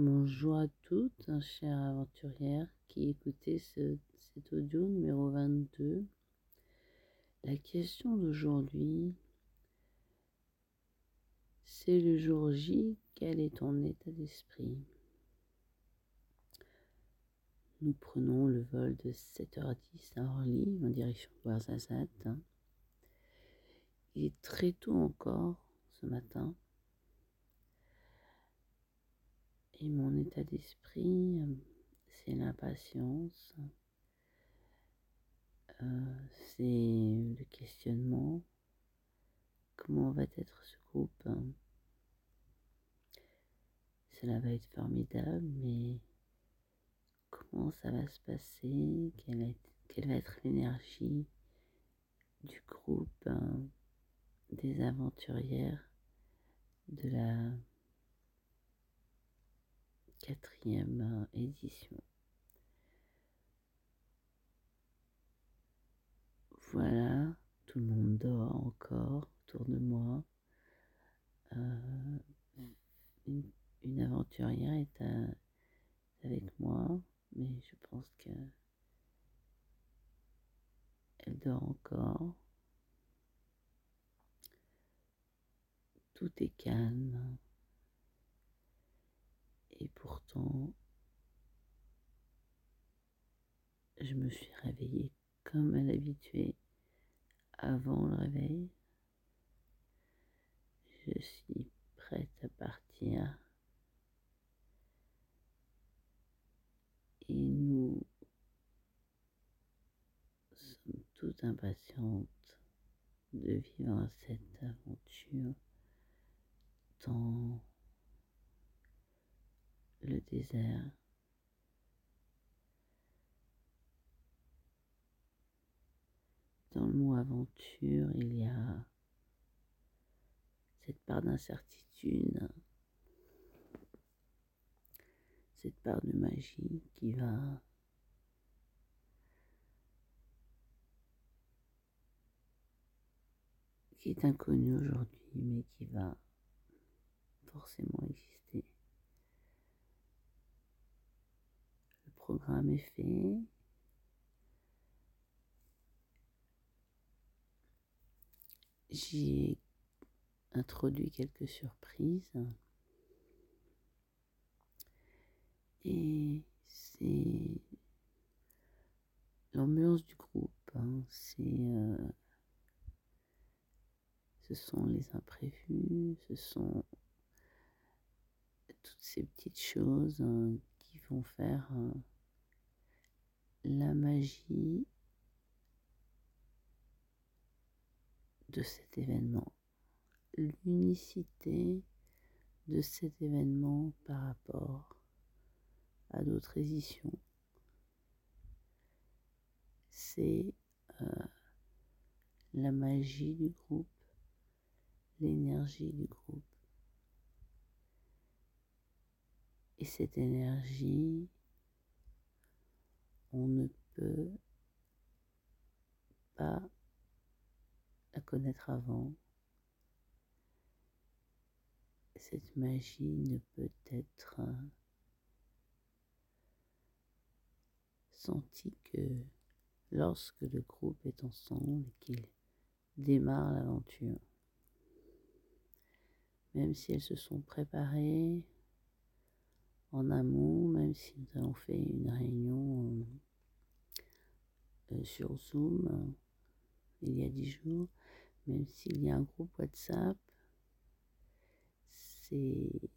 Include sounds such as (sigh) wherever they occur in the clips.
Bonjour à toutes, hein, chères aventurières qui écoutez ce, cet audio numéro 22. La question d'aujourd'hui, c'est le jour J, quel est ton état d'esprit? Nous prenons le vol de 7h10 à Orly en direction de Ouarzazate. Est très tôt encore ce matin. Et mon état d'esprit, euh, c'est l'impatience, euh, c'est le questionnement. Comment va être ce groupe hein? Cela va être formidable, mais comment ça va se passer? Quelle, va être l'énergie du groupe hein, des aventurières de la quatrième euh, édition. Voilà, tout le monde dort encore autour de moi. Euh, une, aventurière est avec moi, mais je pense que elle dort encore. Tout est calme. Et pourtant, je me suis réveillée comme à l'habitude avant le réveil. Je suis prête à partir. Et nous sommes toutes impatientes de vivre cette aventure tant le désert. Dans le mot aventure, il y a cette part d'incertitude, cette part de magie qui va qui est inconnue aujourd'hui, mais qui va forcément exister. Programme est fait. J'ai introduit quelques surprises. Et c'est l'ambiance du groupe. Hein. C'est, euh, ce sont les imprévus, ce sont toutes ces petites choses hein, qui vont faire hein, la magie de cet événement, l'unicité de cet événement par rapport à d'autres éditions. C'est euh, la magie du groupe, l'énergie du groupe. Et cette énergie, on ne peut pas la connaître avant. Cette magie ne peut être sentie que lorsque le groupe est ensemble et qu'il démarre l'aventure. Même si elles se sont préparées, en amont, même si nous avons fait une réunion euh, euh, sur Zoom euh, il y a dix jours, même s'il y a un groupe WhatsApp, c'est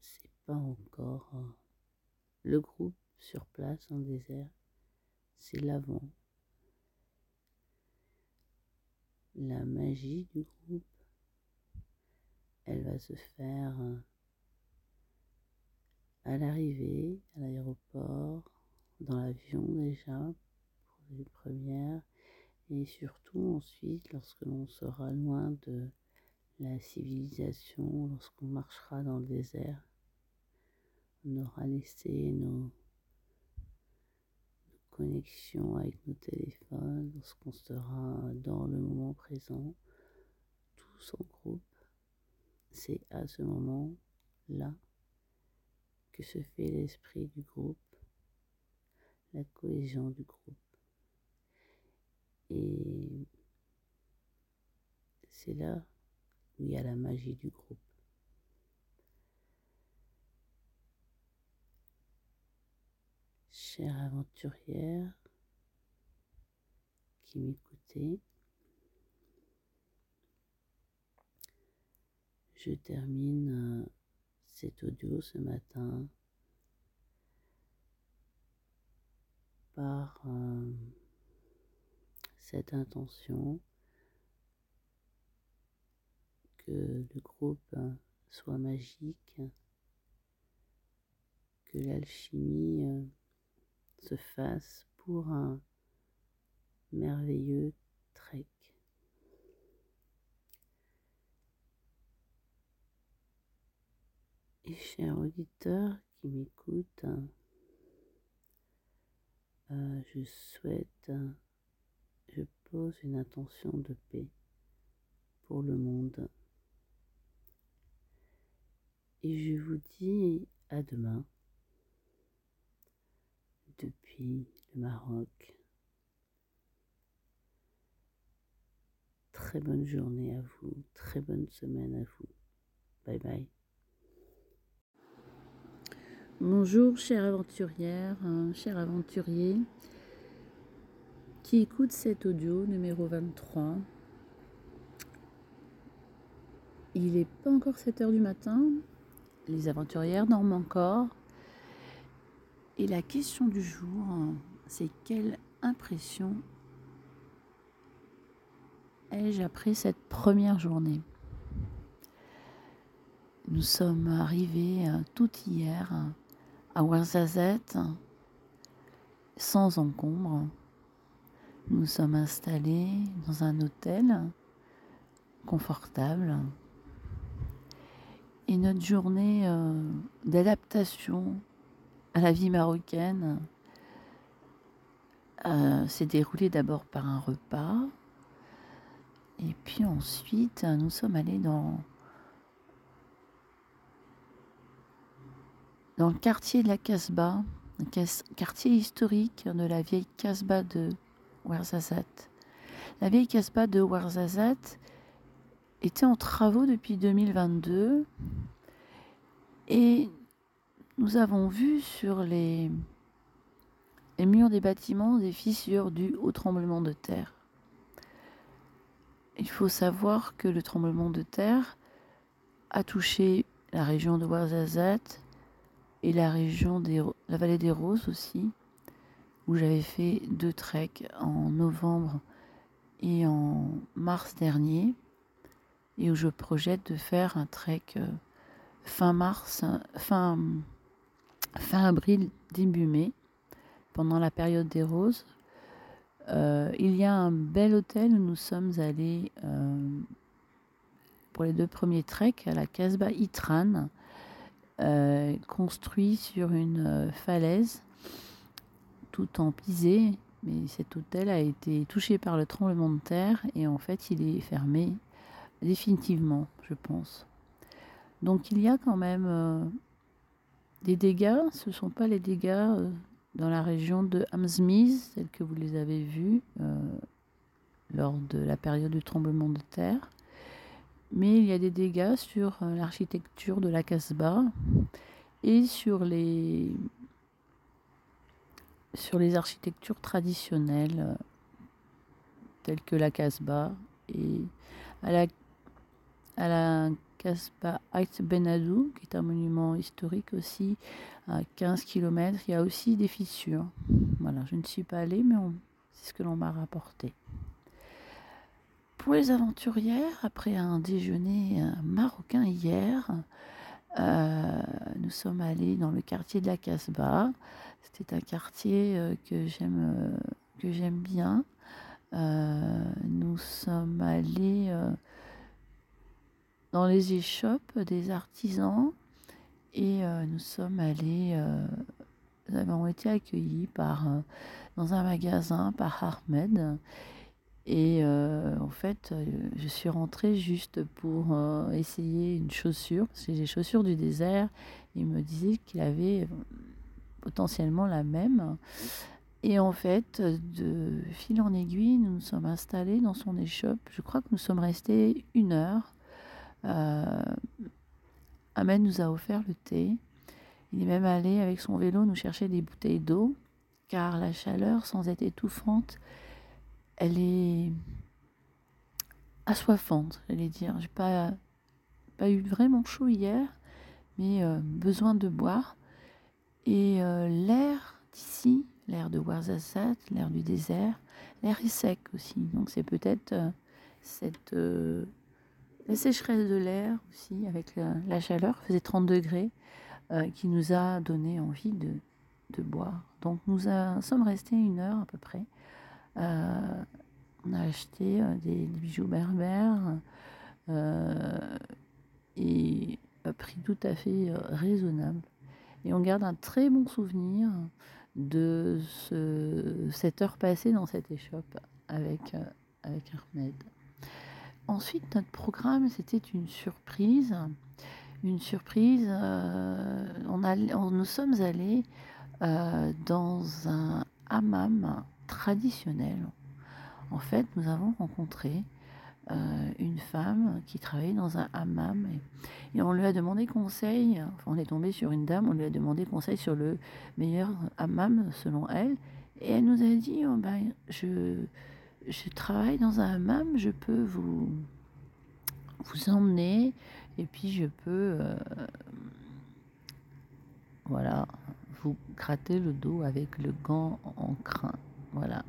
c'est pas encore le groupe sur place en désert, c'est l'avant la magie du groupe, elle va se faire euh, à l'arrivée, à l'aéroport, dans l'avion déjà, pour les premières, et surtout ensuite lorsque l'on sera loin de la civilisation, lorsqu'on marchera dans le désert, on aura laissé nos, connexion avec nos téléphones, lorsqu'on sera dans le moment présent, tous en groupe, c'est à ce moment-là que se fait l'esprit du groupe, la cohésion du groupe. Et c'est là où il y a la magie du groupe. Chère aventurière qui m'écoutait, je termine euh, cet audio ce matin par euh, cette intention que le groupe soit magique, que l'alchimie euh, se fasse pour un merveilleux trek. Et chers auditeurs qui m'écoutent, euh, je souhaite, je pose une intention de paix pour le monde. Et je vous dis à demain depuis le Maroc. Très bonne journée à vous, très bonne semaine à vous. Bye bye. Bonjour chère aventurière, hein, cher aventurier qui écoute cet audio numéro 23. Il n'est pas encore 7 heures du matin, les aventurières dorment encore. Et la question du jour, c'est quelle impression ai-je après cette première journée? Nous sommes arrivés euh, tout hier à Ouarzazate sans encombre. Nous sommes installés dans un hôtel confortable. Et notre journée euh, d'adaptation la vie marocaine euh, s'est déroulée d'abord par un repas. Et puis ensuite, nous sommes allés dans, le quartier de la Casbah, quartier historique de la vieille Casbah de Ouarzazate. La vieille Casbah de Ouarzazate était en travaux depuis 2022 et nous avons vu sur les, murs des bâtiments des fissures dues au tremblement de terre. Il faut savoir que le tremblement de terre a touché la région de Ouarzazate et la région la vallée des Roses aussi, où j'avais fait deux treks en novembre et en mars dernier, et où je projette de faire un trek euh, fin mars, fin avril, début mai, pendant la période des roses. Euh, il y a un bel hôtel où nous sommes allés euh, pour les deux premiers treks à la Casbah Itran, euh, construit sur une falaise tout en pisé. Mais cet hôtel a été touché par le tremblement de terre et en fait il est fermé définitivement, je pense. Donc il y a quand même des dégâts, ce ne sont pas les dégâts euh, dans la région de Hamsmiz, tels que vous les avez vus euh, lors de la période du tremblement de terre, mais il y a des dégâts sur euh, l'architecture de la Casbah et sur les, sur les architectures traditionnelles telles que la Casbah et à la, à la Casbah Ait Benadou, qui est un monument historique aussi, à 15 km. Il y a aussi des fissures. Voilà, je ne suis pas allée, mais c'est ce que l'on m'a rapporté. Pour les aventurières, après un déjeuner euh, marocain hier, euh, nous sommes allés dans le quartier de la Casbah. C'était un quartier euh, que j'aime bien. nous sommes allés dans les échoppes des artisans et euh, nous sommes allés euh, avons été accueillis par, dans un magasin par Ahmed. Et en fait, je suis rentrée juste pour essayer une chaussure, parce que les chaussures du désert. Il me disait qu'il avait potentiellement la même. Et en fait, de fil en aiguille, nous nous sommes installés dans son échoppe. Je crois que nous sommes restés une heure. Euh, Ahmed nous a offert le thé. Il est même allé avec son vélo nous chercher des bouteilles d'eau, car la chaleur, sans être étouffante, elle est assoiffante, j'allais dire. J'ai pas, pas eu vraiment chaud hier, mais euh, besoin de boire. Et euh, l'air d'ici, l'air de Ouarzazate, l'air du désert, l'air est sec aussi. Donc c'est peut-être cette la sécheresse de l'air aussi avec la, chaleur, faisait 30 degrés, qui nous a donné envie de, boire. Donc nous sommes restés une heure à peu près. on a acheté des, des, bijoux berbères et à prix tout à fait raisonnable. Et on garde un très bon souvenir de ce, cette heure passée dans cette échoppe avec, euh, avec Ahmed. Ensuite, notre programme, c'était une surprise. Une surprise, euh, on, a, nous sommes allés euh, dans un hammam traditionnel. En fait, nous avons rencontré euh, une femme qui travaillait dans un hammam et, on lui a demandé conseil, on est tombé sur une dame, on lui a demandé conseil sur le meilleur hammam selon elle et elle nous a dit oh ben, je, je travaille dans un hammam, je peux vous, vous emmener et puis je peux euh, voilà vous gratter le dos avec le gant en crin. Voilà.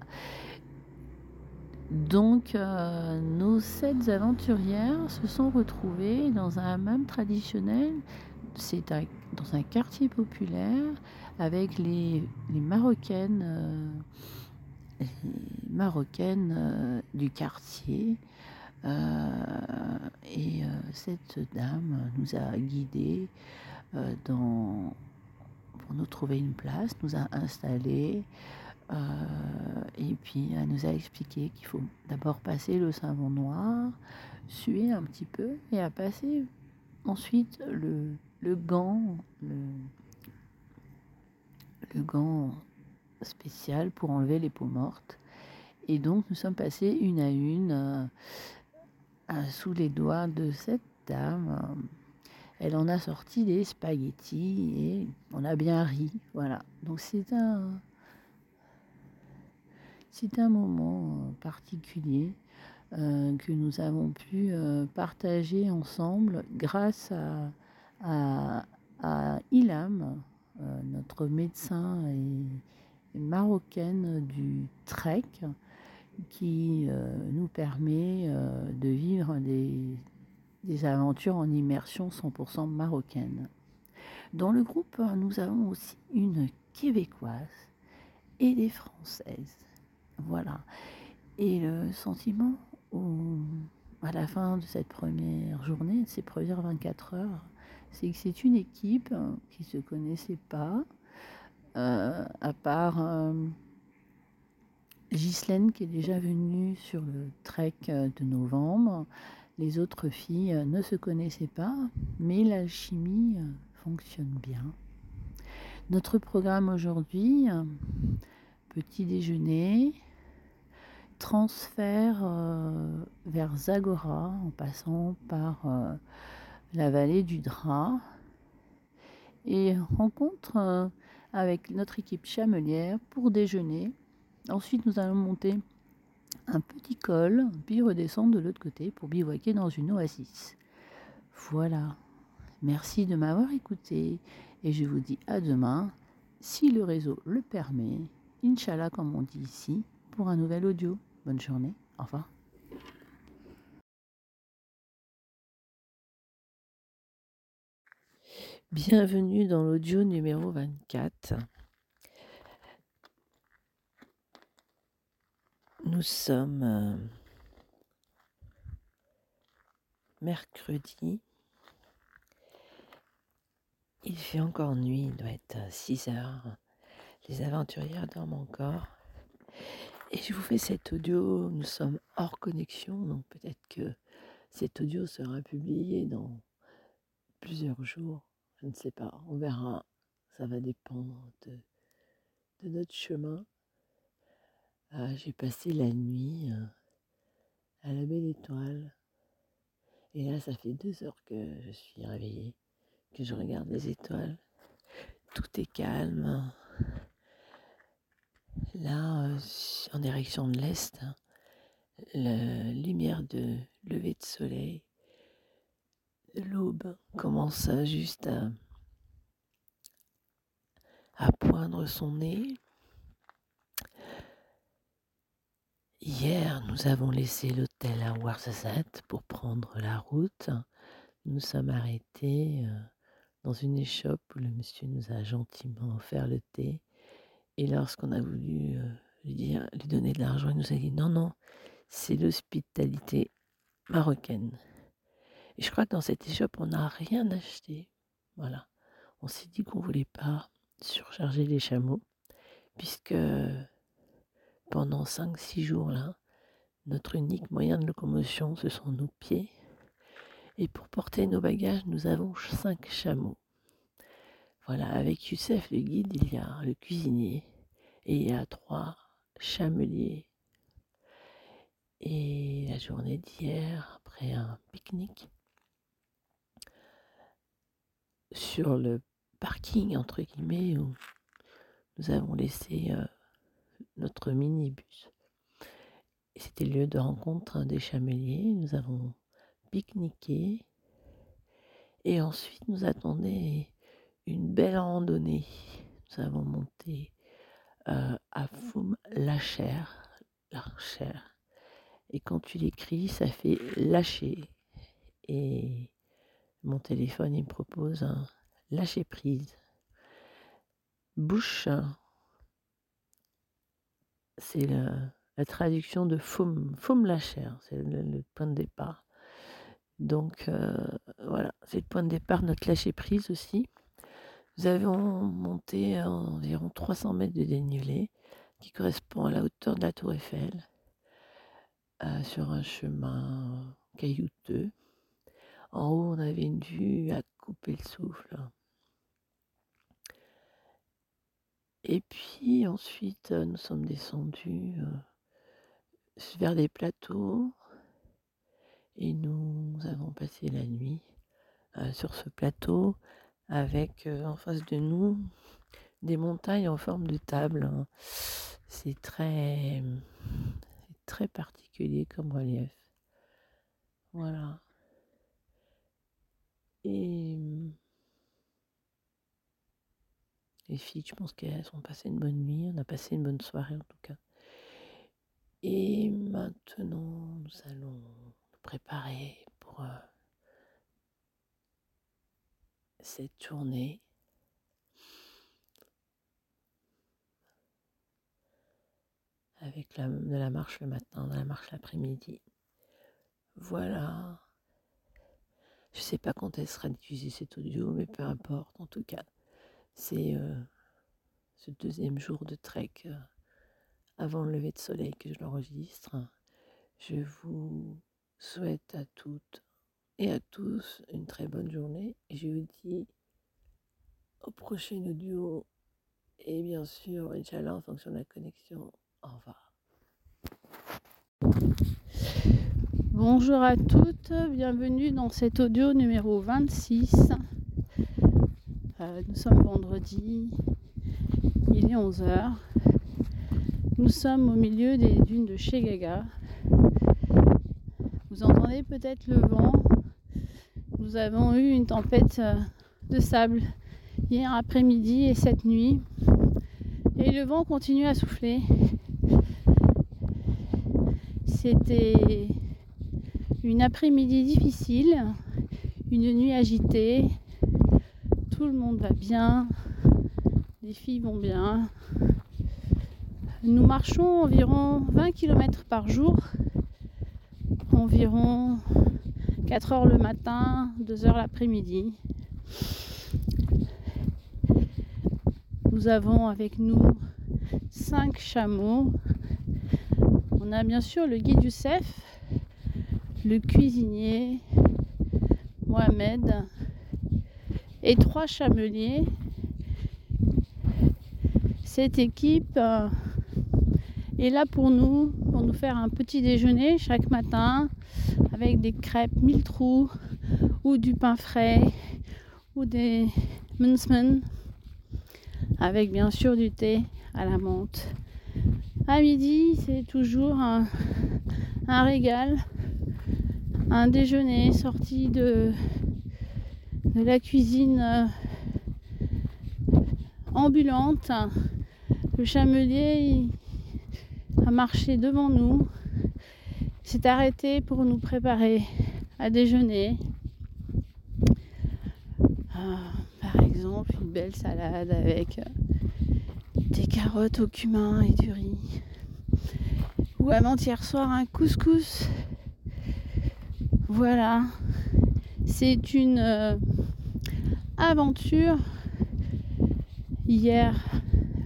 Donc, euh, nos sept aventurières se sont retrouvées dans un hammam traditionnel. C'est dans un quartier populaire avec les, Marocaines, euh, marocaines euh, du quartier. et cette dame nous a guidés dans, pour nous trouver une place, nous a installés. Euh, et puis elle nous a expliqué qu'il faut d'abord passer le savon noir, suer un petit peu et à passer ensuite le, le gant, le, gant spécial pour enlever les peaux mortes. Et donc nous sommes passés une à une euh, sous les doigts de cette dame. Elle en a sorti des spaghettis et on a bien ri. Voilà. Donc c'est un c'est un moment euh, particulier euh, que nous avons pu partager ensemble grâce à, Ilam, notre médecin et, marocaine du trek, qui nous permet de vivre des, aventures en immersion 100% marocaine. Dans le groupe, nous avons aussi une québécoise et des françaises. Voilà. Et le sentiment à la fin de cette première journée, de ces premières 24 heures, c'est que c'est une équipe qui ne se connaissait pas, euh, à part euh, Ghislaine qui est déjà venue sur le trek de novembre. Les autres filles ne se connaissaient pas, mais l'alchimie fonctionne bien. Notre programme aujourd'hui, petit déjeuner, transfert euh, vers Zagora en passant par euh, la vallée du Drap et rencontre euh, avec notre équipe chamelière pour déjeuner. Ensuite, nous allons monter un petit col, puis redescendre de l'autre côté pour bivouaquer dans une oasis. Voilà. Merci de m'avoir écouté et je vous dis à demain, si le réseau le permet, Inch'Allah comme on dit ici, pour un nouvel audio. Bonne journée. Au revoir. Bienvenue dans l'audio numéro 24. Nous sommes euh, mercredi. Il fait encore nuit, il doit être 6 heures. Les aventurières dorment encore. Et je vous fais cet audio, nous sommes hors connexion, donc peut-être que cet audio sera publié dans plusieurs jours. Je ne sais pas, on verra. Ça va dépendre de, notre chemin. Ah, j'ai passé la nuit euh, à la belle étoile. Et là, ça fait deux heures que je suis réveillée, que je regarde les étoiles. Tout est calme. Là, euh, en direction de l'est, la lumière de lever de soleil, l'aube commence juste à, à poindre son nez. Hier, nous avons laissé l'hôtel à Ouarzazate pour prendre la route. Nous sommes arrêtés euh, dans une échoppe où le monsieur nous a gentiment offert le thé. Et lorsqu'on a voulu euh, lui, dire, lui donner de l'argent, il nous a dit non, non, c'est l'hospitalité marocaine. Je crois que dans cette échoppe, on n'a rien acheté. Voilà. On s'est dit qu'on ne voulait pas surcharger les chameaux, puisque pendant 5-6 jours là, notre unique moyen de locomotion, ce sont nos pieds. Et pour porter nos bagages, nous avons 5 chameaux. Voilà, avec Youssef le guide, il y a le cuisinier et il y a trois chameliers. Et la journée d'hier, après un pique-nique, sur le parking, entre guillemets, où nous avons laissé euh, notre minibus. C'était le lieu de rencontre des chameliers. Nous avons pique-niqué. Et ensuite, nous attendait une belle randonnée. Nous avons monté euh, à Foum Lacher, Lacher. Et quand tu l'écris, ça fait lâcher. Et mon téléphone, il me propose un lâcher prise. Bouche, c'est la, traduction de Foum, Foum Lacher, c'est le, point de départ. Donc euh, voilà, c'est le point de départ, notre lâcher prise aussi. Nous avons monté environ 300 mètres de dénivelé qui correspond à la hauteur de la tour Eiffel euh, sur un chemin caillouteux. En haut, on avait une vue à couper le souffle. Et puis ensuite, nous sommes descendus euh, vers des plateaux et nous avons passé la nuit euh, sur ce plateau avec euh, en face de nous des montagnes en forme de table. Hein. C'est très, très particulier comme relief. Voilà. Et les filles, je pense qu'elles ont passé une bonne nuit. On a passé une bonne soirée en tout cas. Et maintenant, nous allons nous préparer pour euh, cette journée avec de la marche le matin, de la marche l'après-midi. Voilà. Je ne sais pas quand elle sera diffusée cet audio, mais peu importe. En tout cas, c'est euh, ce deuxième jour de trek euh, avant le lever de soleil que je l'enregistre. Je vous souhaite à toutes et à tous une très bonne journée. Je vous dis au prochain audio. Et bien sûr, Inch'Allah, en fonction de la connexion. Au revoir. Bonjour à toutes, bienvenue dans cet audio numéro 26. Euh, nous sommes vendredi, il est 11h. Nous sommes au milieu des dunes de Chegaga. Vous entendez peut-être le vent nous avons eu une tempête euh, de sable hier après-midi et cette nuit. Et le vent continue à souffler. C'était une après-midi difficile, une nuit agitée. Tout le monde va bien, les filles vont bien. Nous marchons environ 20 km par jour, environ 4 heures le matin, 2 heures l'après-midi. Nous avons avec nous cinq chameaux. On a bien sûr le guide Youssef, le cuisinier, Mohamed et trois chameliers. Cette équipe euh, est là pour nous, pour nous faire un petit déjeuner chaque matin avec des crêpes mille trous ou du pain frais ou des munsmen avec bien sûr du thé à la menthe. À midi, c'est toujours un, régal, un déjeuner sorti de, la cuisine euh, ambulante. Le chamelier a marché devant nous, s'est arrêté pour nous préparer à déjeuner. Ah, par exemple, une belle salade avec des carottes au cumin et du riz. Ou avant-hier soir, un couscous. Voilà. C'est une euh, aventure hier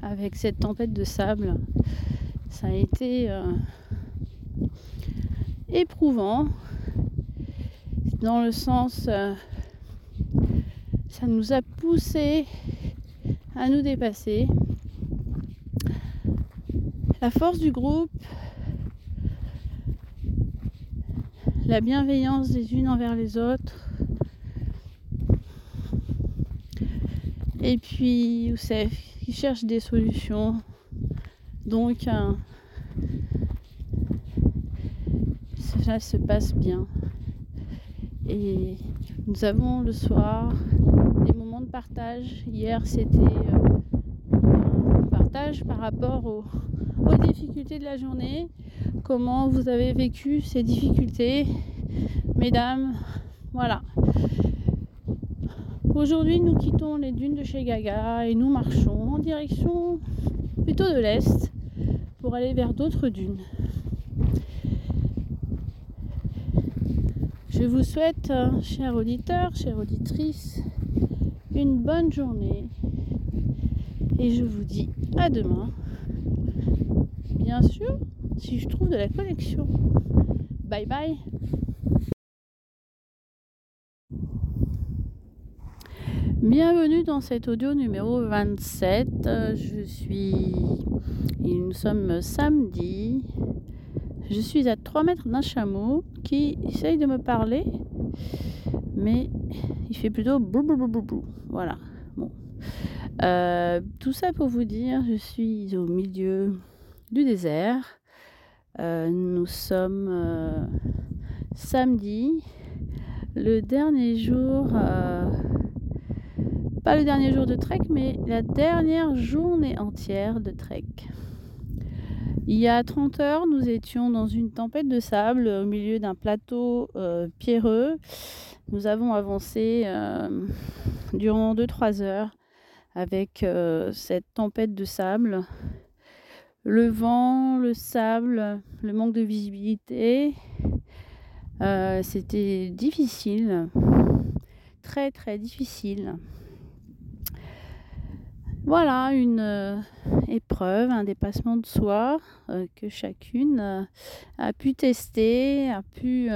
avec cette tempête de sable. Ça a été euh, éprouvant dans le sens euh, ça nous a poussé à nous dépasser. La force du groupe, la bienveillance des unes envers les autres. Et puis Youssef qui cherche des solutions. Donc euh, cela se passe bien. Et nous avons le soir des moments de partage. Hier, c'était euh, un partage par rapport aux, difficultés de la journée. Comment vous avez vécu ces difficultés, mesdames Voilà. Aujourd'hui, nous quittons les dunes de chez Gaga et nous marchons en direction plutôt de l'est pour aller vers d'autres dunes. Je vous souhaite, euh, chers auditeurs, chères auditrices, une bonne journée et je vous dis à demain. Bien sûr, si je trouve de la connexion. Bye bye. Bienvenue dans cet audio numéro 27. Je suis. Nous sommes samedi je suis à 3 mètres d'un chameau qui essaye de me parler, mais il fait plutôt brou brou brou brou. Voilà. Bon. Euh, tout ça pour vous dire, je suis au milieu du désert. Euh, nous sommes euh, samedi, le dernier jour, pas le dernier jour de trek, mais la dernière journée entière de trek. Il y a 30 heures, nous étions dans une tempête de sable au milieu d'un plateau euh, pierreux. Nous avons avancé euh, durant 2-3 heures avec euh, cette tempête de sable. Le vent, le sable, le manque de visibilité. C'était difficile, très très difficile. Voilà une euh, épreuve, un dépassement de soi euh, que chacune euh, a pu tester, a pu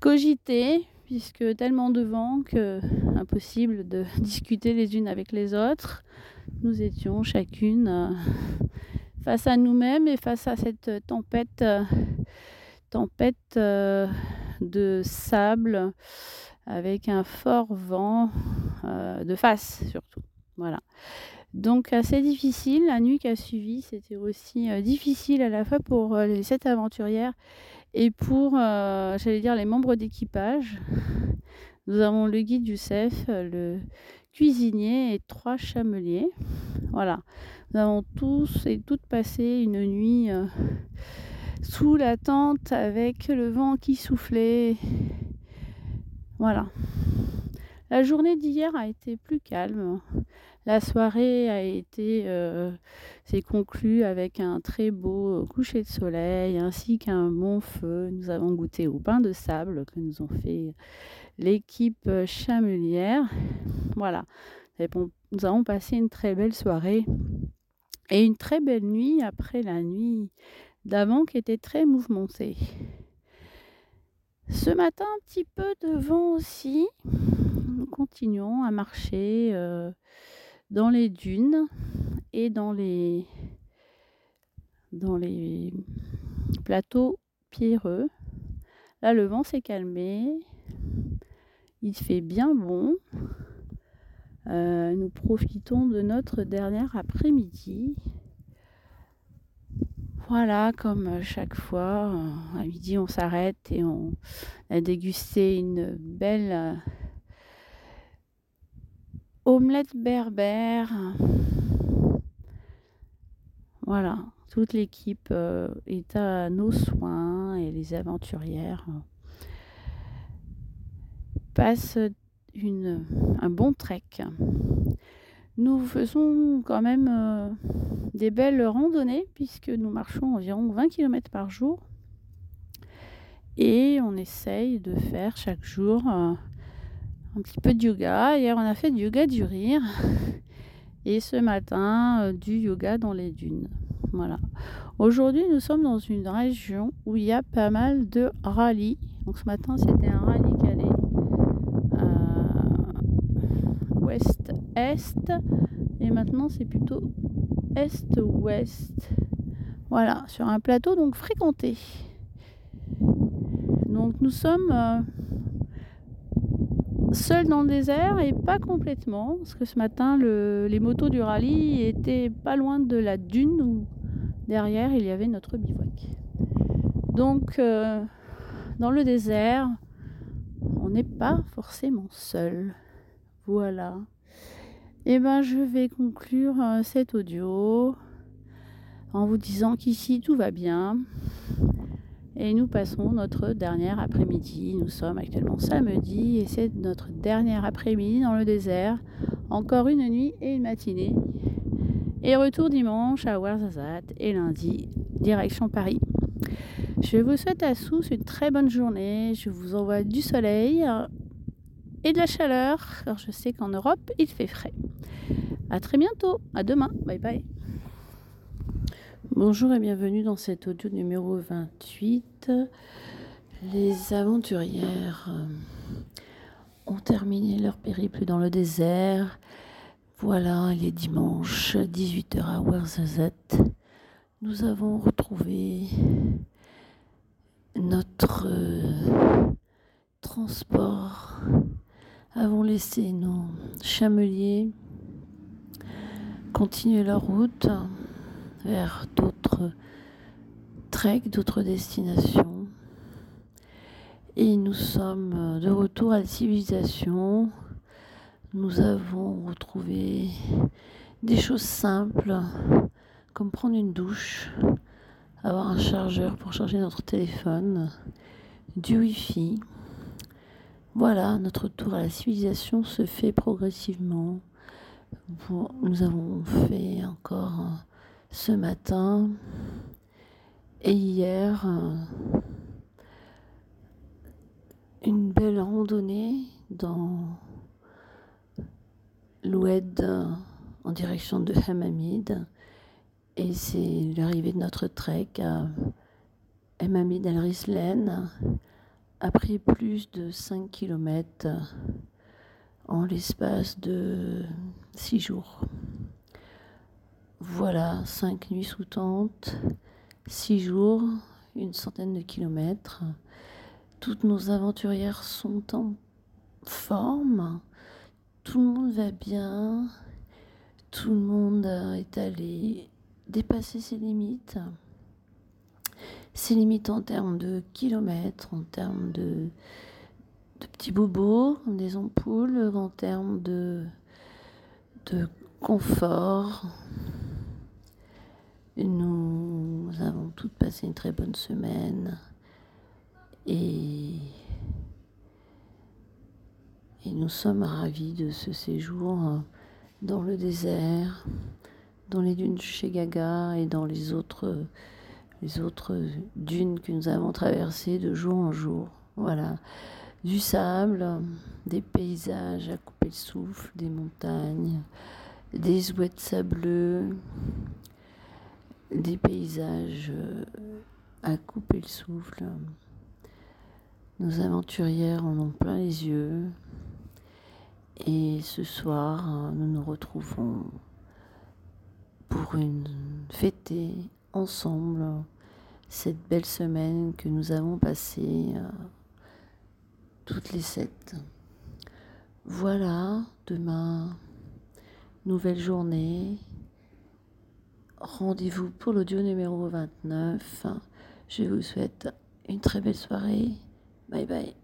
cogiter, puisque tellement de vent que impossible de (laughs) discuter les unes avec les autres. Nous étions chacune face à nous-mêmes et face à cette tempête, tempête de sable avec un fort vent euh, de face surtout. Voilà. Donc assez difficile. La nuit qui a suivi, c'était aussi euh, difficile à la fois pour euh, les sept aventurières et pour, j'allais dire, les membres d'équipage. Nous avons le guide Youssef, le cuisinier et trois chameliers. Voilà. Nous avons tous et toutes passé une nuit sous la tente avec le vent qui soufflait voilà. La journée d'hier a été plus calme. La soirée a été s'est conclue avec un très beau coucher de soleil ainsi qu'un bon feu. Nous avons goûté au pain de sable que nous ont fait l'équipe chamelière. Voilà. nous avons passé une très belle soirée et une très belle nuit après la nuit d'avant qui était très mouvementée. Ce matin, un petit peu de vent aussi. Nous continuons à marcher euh, dans les dunes et dans les, dans les plateaux pierreux. Là, le vent s'est calmé. Il fait bien bon. Euh, nous profitons de notre dernier après-midi. Voilà, comme chaque fois, euh, à midi on s'arrête et on a dégusté une belle omelette berbère. Voilà, toute l'équipe est à nos soins et les aventurières passent une, un bon trek. Nous faisons quand même euh, des belles randonnées puisque nous marchons environ 20 km par jour et on essaye de faire chaque jour euh, un petit peu de yoga. Hier, on a fait du yoga du rire (laughs) et ce matin, euh, du yoga dans les dunes. Voilà. Aujourd'hui, nous sommes dans une région où il y a pas mal de rallyes. Donc ce matin, c'était un rallye qui allait ouest-est. Et maintenant, c'est plutôt est-ouest. Voilà, sur un plateau donc fréquenté. Donc nous sommes euh, seuls dans le désert et pas complètement, parce que ce matin, les motos du rallye étaient pas loin de la dune où derrière il y avait notre bivouac. Donc euh, dans le désert, on n'est pas forcément seul. Voilà. Et eh ben, je vais conclure euh, cet audio en vous disant qu'ici tout va bien. Et nous passons notre dernier après-midi. Nous sommes actuellement samedi et c'est notre dernier après-midi dans le désert. Encore une nuit et une matinée. Et retour dimanche à Ouarzazate et lundi, direction Paris. Je vous souhaite à tous une très bonne journée. Je vous envoie du soleil et de la chaleur, car je sais qu'en Europe, il fait frais. À très bientôt, à demain, bye bye. Bonjour et bienvenue dans cet audio numéro 28. Les aventurières euh, ont terminé leur périple dans le désert. Voilà, il est dimanche, 18h à Ouarzazate. Nous avons retrouvé notre euh, transport avons laissé nos chameliers continuer leur route vers d'autres treks, d'autres destinations. Et nous sommes de retour à la civilisation. Nous avons retrouvé des choses simples, comme prendre une douche, avoir un chargeur pour charger notre téléphone, du Wi-Fi, voilà, notre tour à la civilisation se fait progressivement. Nous avons fait encore ce matin et hier euh, une belle randonnée dans l'Oued en direction de Hamamid. Et c'est l'arrivée de notre trek à Hamamid al-Rislen a pris plus de 5 km en l'espace de 6 jours. Voilà, 5 nuits sous tente, 6 jours, une centaine de kilomètres. Toutes nos aventurières sont en forme, tout le monde va bien, tout le monde est allé dépasser ses limites. C'est limite en termes de kilomètres, en termes de, petits bobos, des ampoules, en termes de confort. Nous avons toutes passé une très bonne semaine et, nous sommes ravis de ce séjour dans le désert, dans les dunes chez Gaga et dans les autres, les autres dunes que nous avons traversées de jour en jour. Voilà. Du sable, des paysages à couper le souffle, des montagnes, des ouettes sableux, des paysages à couper le souffle. Nos aventurières en ont plein les yeux. Et ce soir, nous nous retrouvons pour une fêter ensemble cette belle semaine que nous avons passée euh, toutes les sept. Voilà, demain, nouvelle journée. Rendez-vous pour l'audio numéro 29. Je vous souhaite une très belle soirée. Bye bye.